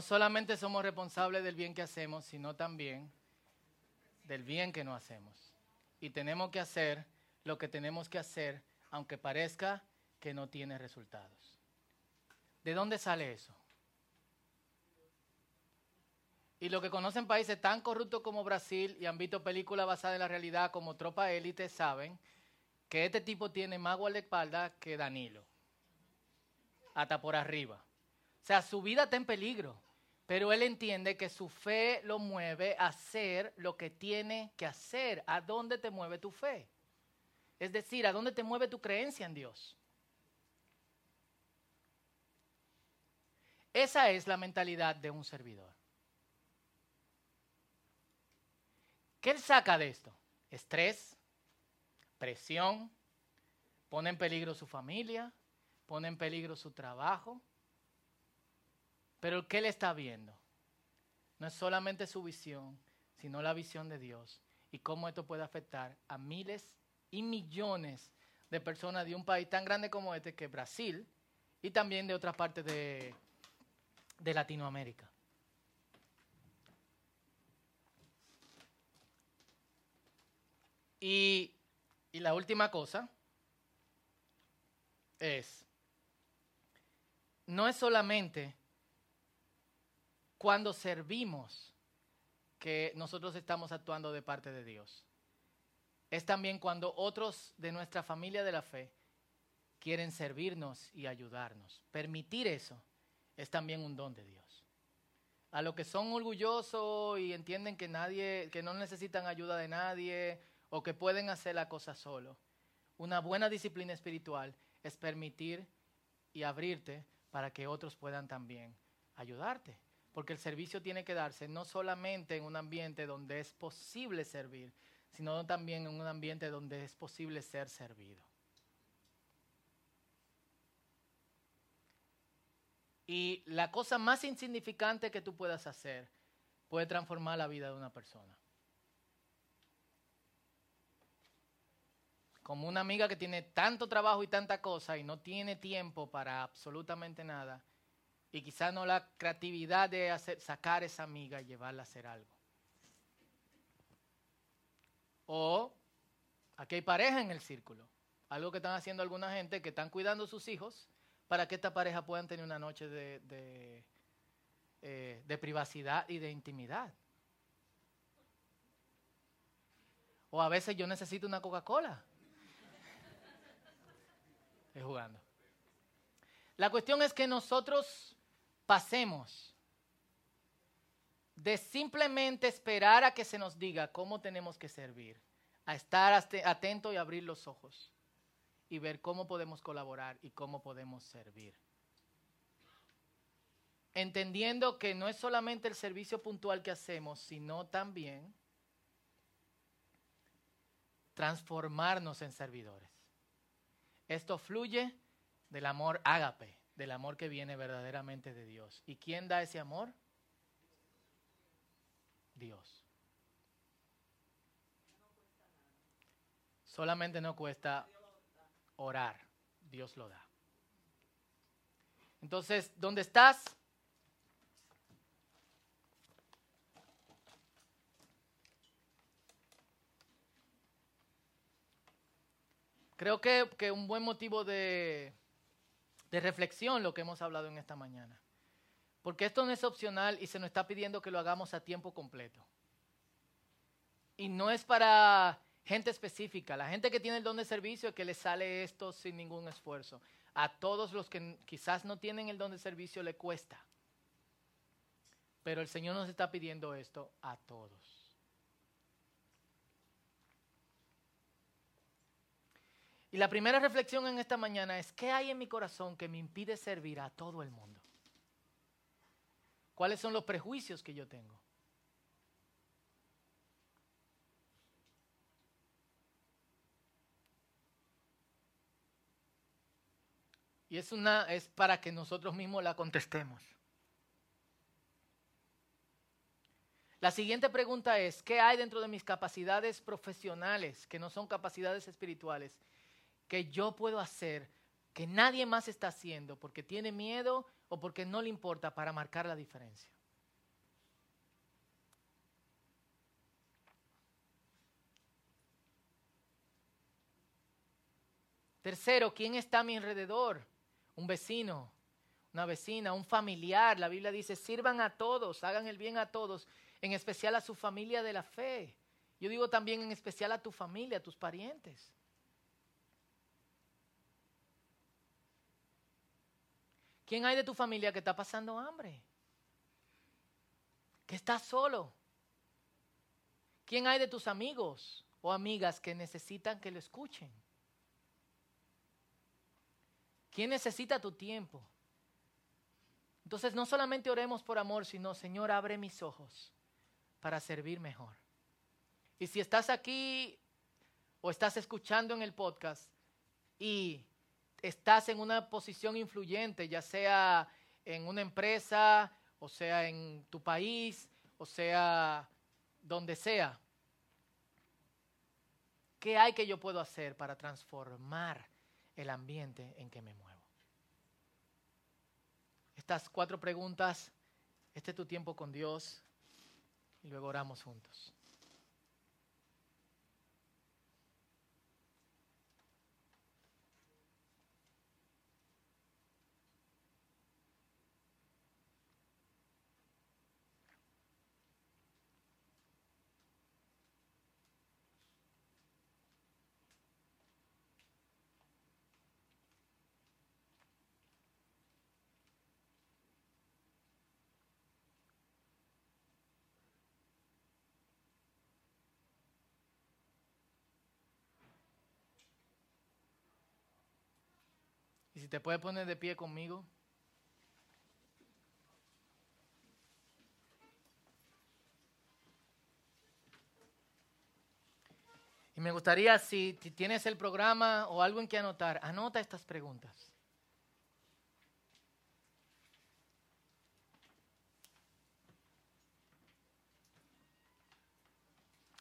No solamente somos responsables del bien que hacemos, sino también del bien que no hacemos. Y tenemos que hacer lo que tenemos que hacer, aunque parezca que no tiene resultados. ¿De dónde sale eso? Y los que conocen países tan corruptos como Brasil y han visto películas basadas en la realidad como Tropa Élite saben que este tipo tiene más guardaespaldas que Danilo hasta por arriba. O sea, su vida está en peligro, pero él entiende que su fe lo mueve a hacer lo que tiene que hacer. ¿A dónde te mueve tu fe? Es decir, ¿a dónde te mueve tu creencia en Dios? Esa es la mentalidad de un servidor. ¿Qué él saca de esto? Estrés, presión, pone en peligro su familia, pone en peligro su trabajo. Pero ¿qué él está viendo? No es solamente su visión, sino la visión de Dios y cómo esto puede afectar a miles y millones de personas de un país tan grande como este, que es Brasil, y también de otras partes de, de Latinoamérica. Y, y la última cosa es, no es solamente cuando servimos que nosotros estamos actuando de parte de Dios. Es también cuando otros de nuestra familia de la fe quieren servirnos y ayudarnos. Permitir eso es también un don de Dios. A los que son orgullosos y entienden que nadie, que no necesitan ayuda de nadie o que pueden hacer la cosa solo. Una buena disciplina espiritual es permitir y abrirte para que otros puedan también ayudarte. Porque el servicio tiene que darse no solamente en un ambiente donde es posible servir, sino también en un ambiente donde es posible ser servido. Y la cosa más insignificante que tú puedas hacer puede transformar la vida de una persona. Como una amiga que tiene tanto trabajo y tanta cosa y no tiene tiempo para absolutamente nada, y quizás no la creatividad de hacer, sacar esa amiga y llevarla a hacer algo. O aquí hay pareja en el círculo. Algo que están haciendo alguna gente que están cuidando a sus hijos para que esta pareja puedan tener una noche de, de, eh, privacidad y de intimidad. O a veces yo necesito una Coca-Cola. (laughs) Estoy jugando. La cuestión es que nosotros pasemos de simplemente esperar a que se nos diga cómo tenemos que servir, a estar atento y abrir los ojos y ver cómo podemos colaborar y cómo podemos servir. Entendiendo que no es solamente el servicio puntual que hacemos, sino también transformarnos en servidores. Esto fluye del amor ágape, del amor que viene verdaderamente de Dios. ¿Y quién da ese amor? Dios. Solamente no cuesta orar, Dios lo da. Entonces, ¿dónde estás? Creo que, que un buen motivo de, de reflexión lo que hemos hablado en esta mañana. Porque esto no es opcional y se nos está pidiendo que lo hagamos a tiempo completo. Y no es para gente específica, la gente que tiene el don de servicio que le sale esto sin ningún esfuerzo. A todos los que quizás no tienen el don de servicio le cuesta. Pero el Señor nos está pidiendo esto a todos. Y la primera reflexión en esta mañana es, ¿qué hay en mi corazón que me impide servir a todo el mundo? ¿Cuáles son los prejuicios que yo tengo? Y es una es para que nosotros mismos la contestemos. La siguiente pregunta es, ¿qué hay dentro de mis capacidades profesionales, que no son capacidades espirituales, que yo puedo hacer que nadie más está haciendo porque tiene miedo o porque no le importa para marcar la diferencia? Tercero, ¿quién está a mi alrededor? un vecino, una vecina, un familiar. La Biblia dice, sirvan a todos, hagan el bien a todos, en especial a su familia de la fe. Yo digo también en especial a tu familia, a tus parientes. ¿Quién hay de tu familia que está pasando hambre? Que está solo. ¿Quién hay de tus amigos o amigas que necesitan que lo escuchen? ¿Quién necesita tu tiempo? Entonces no solamente oremos por amor, sino Señor, abre mis ojos para servir mejor. Y si estás aquí o estás escuchando en el podcast y estás en una posición influyente, ya sea en una empresa, o sea en tu país, o sea donde sea, ¿qué hay que yo puedo hacer para transformar el ambiente en que me muevo? Estas cuatro preguntas, este es tu tiempo con Dios y luego oramos juntos. Si te puedes poner de pie conmigo. Y me gustaría, si tienes el programa o algo en que anotar, anota estas preguntas.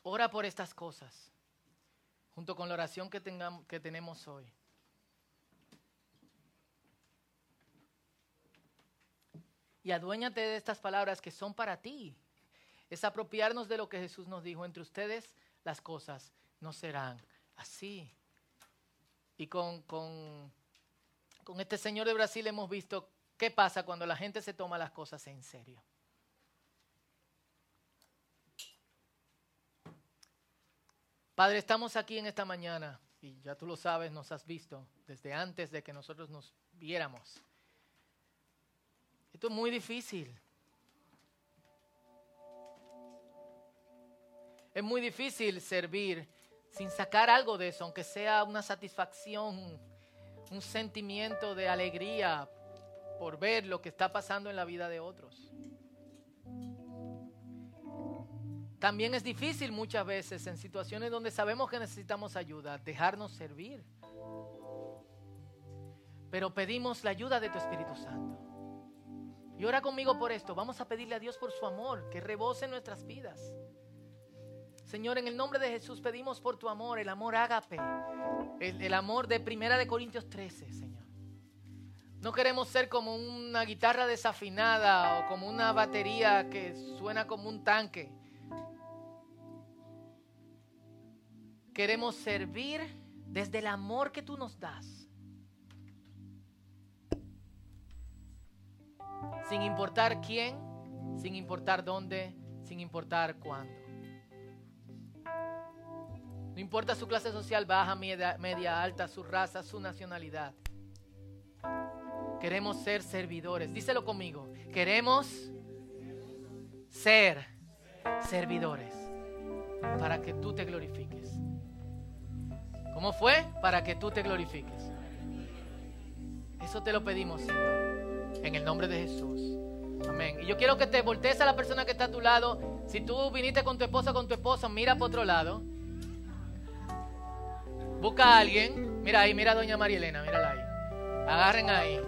Ora por estas cosas, junto con la oración que, tengamos, que tenemos hoy. Y aduéñate de estas palabras que son para ti. Es apropiarnos de lo que Jesús nos dijo. Entre ustedes las cosas no serán así. Y con, con, con este señor de Brasil hemos visto qué pasa cuando la gente se toma las cosas en serio. Padre, estamos aquí en esta mañana y ya tú lo sabes, nos has visto desde antes de que nosotros nos viéramos. Esto es muy difícil. Es muy difícil servir sin sacar algo de eso, aunque sea una satisfacción, un sentimiento de alegría por ver lo que está pasando en la vida de otros. También es difícil muchas veces en situaciones donde sabemos que necesitamos ayuda, dejarnos servir. Pero pedimos la ayuda de tu Espíritu Santo. Y ora conmigo por esto. Vamos a pedirle a Dios por su amor, que rebose nuestras vidas. Señor, en el nombre de Jesús pedimos por tu amor, el amor ágape, el amor de Primera de Corintios 13, Señor. No queremos ser como una guitarra desafinada o como una batería que suena como un tanque. Queremos servir desde el amor que tú nos das sin importar quién, sin importar dónde, sin importar cuándo. No importa su clase social baja, media, media, alta, su raza, su nacionalidad. Queremos ser servidores. Díselo conmigo. Queremos ser servidores para que tú te glorifiques. ¿Cómo fue? Para que tú te glorifiques. Eso te lo pedimos, Señor. En el nombre de Jesús. Amén. Y yo quiero que te voltees a la persona que está a tu lado. Si tú viniste con tu esposa con tu esposo, mira por otro lado. Busca a alguien. Mira ahí, mira a doña María Elena, mírala ahí. Agarren ahí.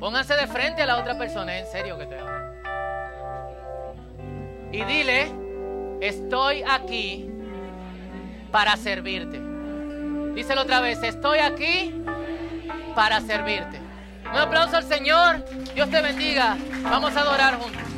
Pónganse de frente a la otra persona, en serio que te hablo. Y dile, estoy aquí para servirte. Díselo otra vez, estoy aquí para servirte. Un aplauso al Señor. Dios te bendiga. Vamos a adorar juntos.